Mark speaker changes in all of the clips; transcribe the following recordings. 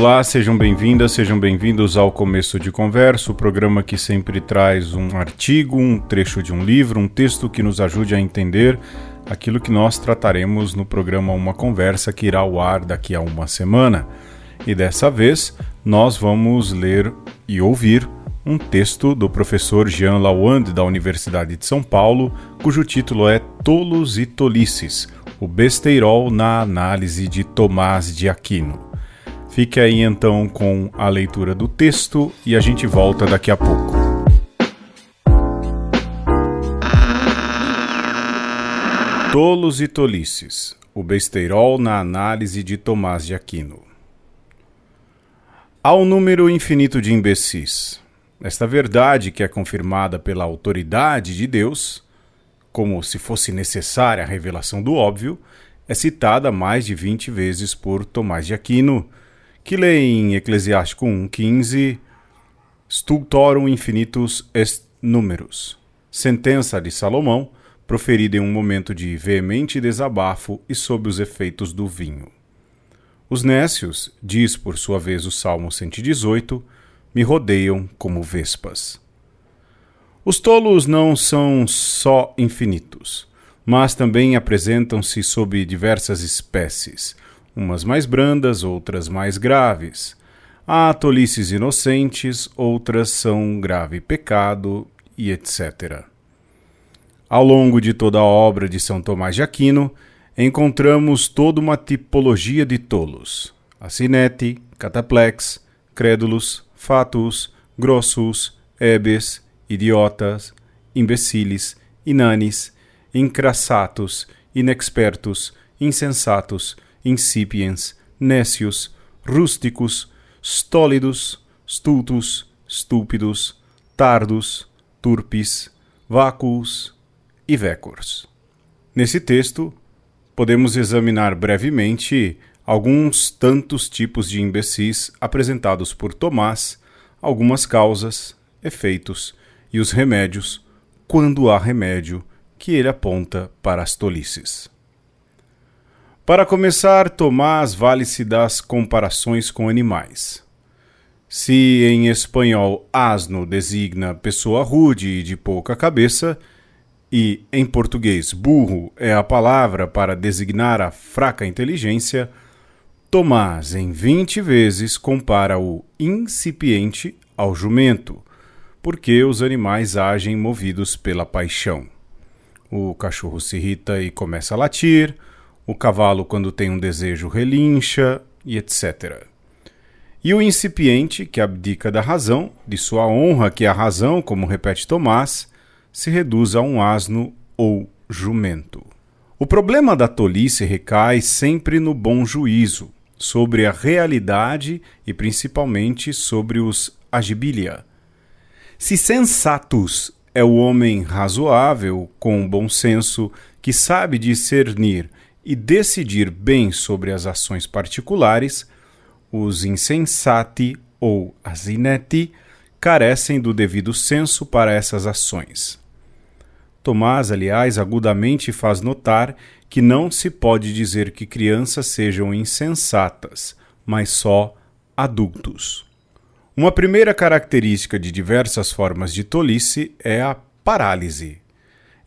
Speaker 1: Olá, sejam bem-vindas, sejam bem-vindos ao Começo de Conversa, o programa que sempre traz um artigo, um trecho de um livro, um texto que nos ajude a entender aquilo que nós trataremos no programa Uma Conversa que irá ao ar daqui a uma semana. E dessa vez nós vamos ler e ouvir um texto do professor Jean Lawande da Universidade de São Paulo, cujo título é Tolos e Tolices, o besteirol na análise de Tomás de Aquino. Fique aí então com a leitura do texto e a gente volta daqui a pouco. Tolos e Tolices, o besteirol na análise de Tomás de Aquino. Há um número infinito de imbecis. Esta verdade, que é confirmada pela autoridade de Deus, como se fosse necessária a revelação do óbvio, é citada mais de 20 vezes por Tomás de Aquino que lê em Eclesiástico 1,15 Stultorum infinitus est numerus, sentença de Salomão, proferida em um momento de veemente desabafo e sob os efeitos do vinho. Os nécios, diz por sua vez o Salmo 118, me rodeiam como vespas. Os tolos não são só infinitos, mas também apresentam-se sob diversas espécies, umas mais brandas, outras mais graves. Há tolices inocentes, outras são grave pecado e etc. Ao longo de toda a obra de São Tomás de Aquino, encontramos toda uma tipologia de tolos: acinete, cataplex, crédulos, fatus, grossus, ebes, idiotas, imbeciles, inanes, incrassatus, inexpertos, insensatos, incipiens, nécios, rústicos, stólidos, stultus, estúpidos, tardos, turpes, vácuos e vécors. Nesse texto, podemos examinar brevemente alguns tantos tipos de imbecis apresentados por Tomás, algumas causas, efeitos e os remédios, quando há remédio, que ele aponta para as tolices. Para começar, Tomás vale-se das comparações com animais. Se em espanhol asno designa pessoa rude e de pouca cabeça, e em português burro é a palavra para designar a fraca inteligência, Tomás em vinte vezes compara o incipiente ao jumento, porque os animais agem movidos pela paixão. O cachorro se irrita e começa a latir, o cavalo, quando tem um desejo, relincha e etc. E o incipiente, que abdica da razão, de sua honra, que a razão, como repete Tomás, se reduz a um asno ou jumento. O problema da tolice recai sempre no bom juízo, sobre a realidade e principalmente sobre os agibilia. Se sensatus é o homem razoável, com bom senso, que sabe discernir e decidir bem sobre as ações particulares, os insensati ou asineti carecem do devido senso para essas ações. Tomás, aliás, agudamente faz notar que não se pode dizer que crianças sejam insensatas, mas só adultos. Uma primeira característica de diversas formas de tolice é a parálise.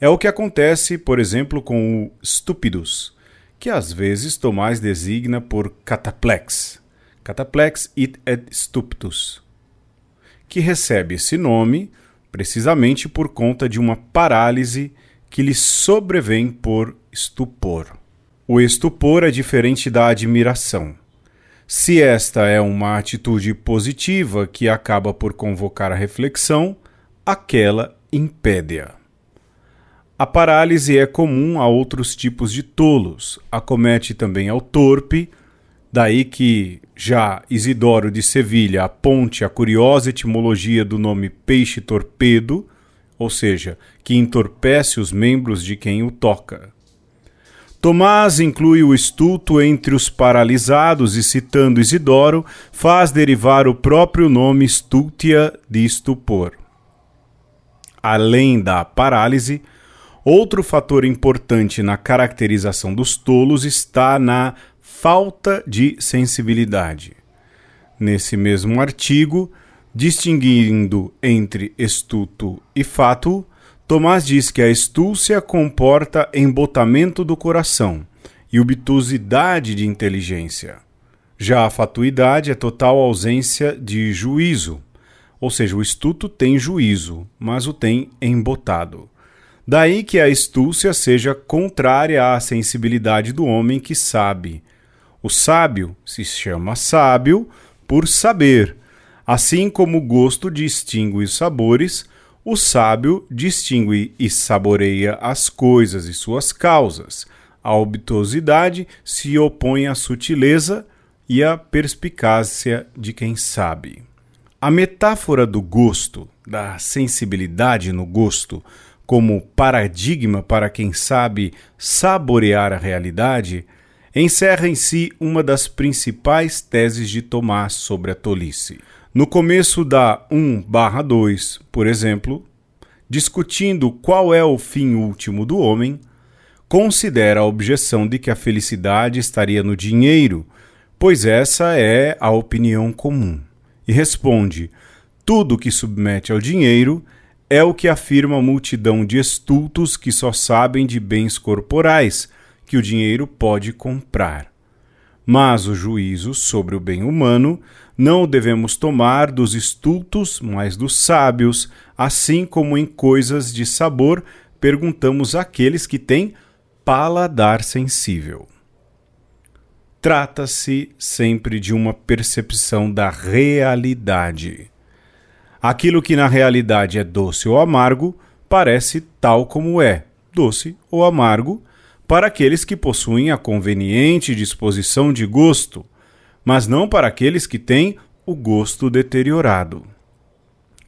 Speaker 1: É o que acontece, por exemplo, com o stupidus, que às vezes Tomás designa por cataplex, cataplex it et stuptus, que recebe esse nome precisamente por conta de uma parálise que lhe sobrevém por estupor. O estupor é diferente da admiração. Se esta é uma atitude positiva que acaba por convocar a reflexão, aquela impede-a. A parálise é comum a outros tipos de tolos, acomete também ao torpe, daí que já Isidoro de Sevilha aponte a curiosa etimologia do nome peixe torpedo, ou seja, que entorpece os membros de quem o toca. Tomás inclui o estulto entre os paralisados e, citando Isidoro, faz derivar o próprio nome stultia de estupor. Além da parálise, Outro fator importante na caracterização dos tolos está na falta de sensibilidade. Nesse mesmo artigo, distinguindo entre estuto e fato, Tomás diz que a estúcia comporta embotamento do coração e obtusidade de inteligência. Já a fatuidade é total ausência de juízo, ou seja, o estuto tem juízo, mas o tem embotado. Daí que a estúcia seja contrária à sensibilidade do homem que sabe. O sábio se chama sábio por saber. Assim como o gosto distingue os sabores, o sábio distingue e saboreia as coisas e suas causas. A obtusidade se opõe à sutileza e à perspicácia de quem sabe. A metáfora do gosto, da sensibilidade no gosto, como paradigma para quem sabe saborear a realidade, encerra em si uma das principais teses de Tomás sobre a tolice. No começo da 1/2, por exemplo, discutindo qual é o fim último do homem, considera a objeção de que a felicidade estaria no dinheiro, pois essa é a opinião comum. E responde: tudo que submete ao dinheiro é o que afirma a multidão de estultos que só sabem de bens corporais que o dinheiro pode comprar. Mas o juízo sobre o bem humano não o devemos tomar dos estultos, mas dos sábios, assim como em coisas de sabor perguntamos àqueles que têm paladar sensível. Trata-se sempre de uma percepção da realidade. Aquilo que na realidade é doce ou amargo parece tal como é, doce ou amargo, para aqueles que possuem a conveniente disposição de gosto, mas não para aqueles que têm o gosto deteriorado.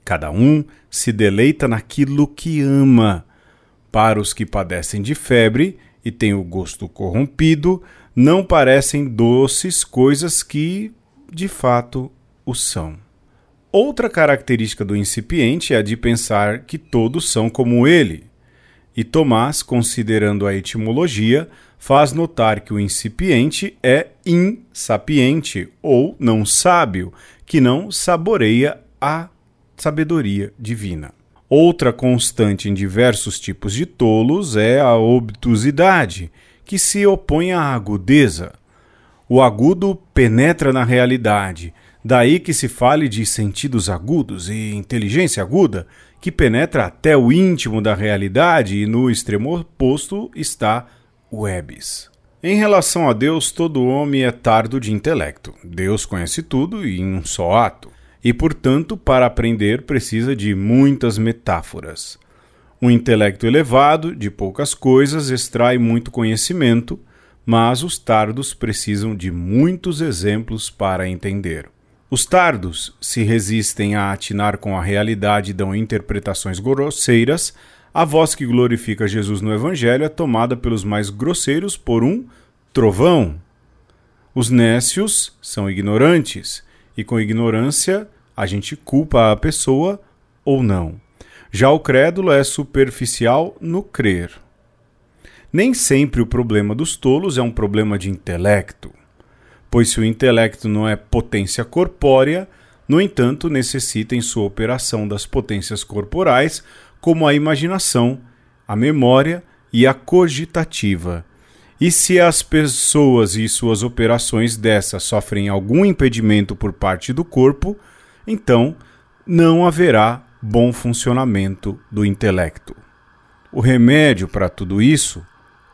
Speaker 1: Cada um se deleita naquilo que ama. Para os que padecem de febre e têm o gosto corrompido, não parecem doces coisas que, de fato, o são. Outra característica do incipiente é a de pensar que todos são como ele. E Tomás, considerando a etimologia, faz notar que o incipiente é insapiente ou não sábio, que não saboreia a sabedoria divina. Outra constante em diversos tipos de tolos é a obtusidade, que se opõe à agudeza. O agudo penetra na realidade, daí que se fale de sentidos agudos e inteligência aguda, que penetra até o íntimo da realidade e no extremo oposto está Webs. Em relação a Deus, todo homem é tardo de intelecto. Deus conhece tudo em um só ato. E, portanto, para aprender precisa de muitas metáforas. Um intelecto elevado, de poucas coisas, extrai muito conhecimento, mas os tardos precisam de muitos exemplos para entender. Os tardos se resistem a atinar com a realidade e dão interpretações grosseiras, a voz que glorifica Jesus no Evangelho é tomada pelos mais grosseiros por um trovão. Os nécios são ignorantes, e com ignorância a gente culpa a pessoa ou não. Já o crédulo é superficial no crer. Nem sempre o problema dos tolos é um problema de intelecto, pois se o intelecto não é potência corpórea, no entanto, necessita em sua operação das potências corporais como a imaginação, a memória e a cogitativa. E se as pessoas e suas operações dessas sofrem algum impedimento por parte do corpo, então não haverá bom funcionamento do intelecto. O remédio para tudo isso,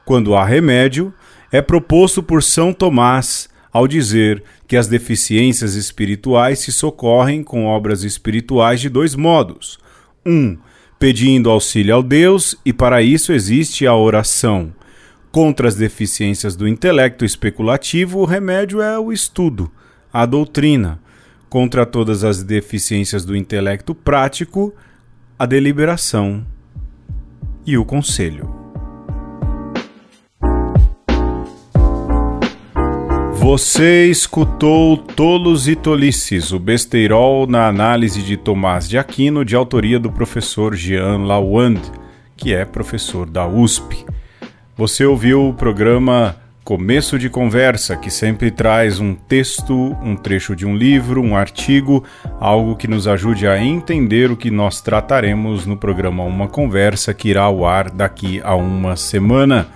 Speaker 1: quando há remédio, é proposto por São Tomás ao dizer que as deficiências espirituais se socorrem com obras espirituais de dois modos: um, pedindo auxílio ao Deus, e para isso existe a oração. Contra as deficiências do intelecto especulativo, o remédio é o estudo, a doutrina. Contra todas as deficiências do intelecto prático, a deliberação e o conselho. Você escutou Tolos e Tolices, o besteirol na análise de Tomás de Aquino, de autoria do professor Jean Lawand, que é professor da USP. Você ouviu o programa Começo de Conversa, que sempre traz um texto, um trecho de um livro, um artigo, algo que nos ajude a entender o que nós trataremos no programa Uma Conversa, que irá ao ar daqui a uma semana.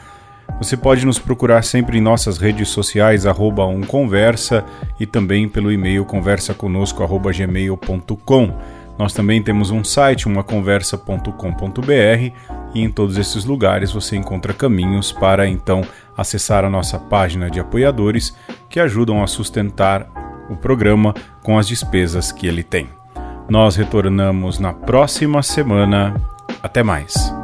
Speaker 1: Você pode nos procurar sempre em nossas redes sociais, arroba umconversa, e também pelo e-mail conversaconosco.gmail.com. Nós também temos um site, umaconversa.com.br, e em todos esses lugares você encontra caminhos para então acessar a nossa página de apoiadores que ajudam a sustentar o programa com as despesas que ele tem. Nós retornamos na próxima semana. Até mais.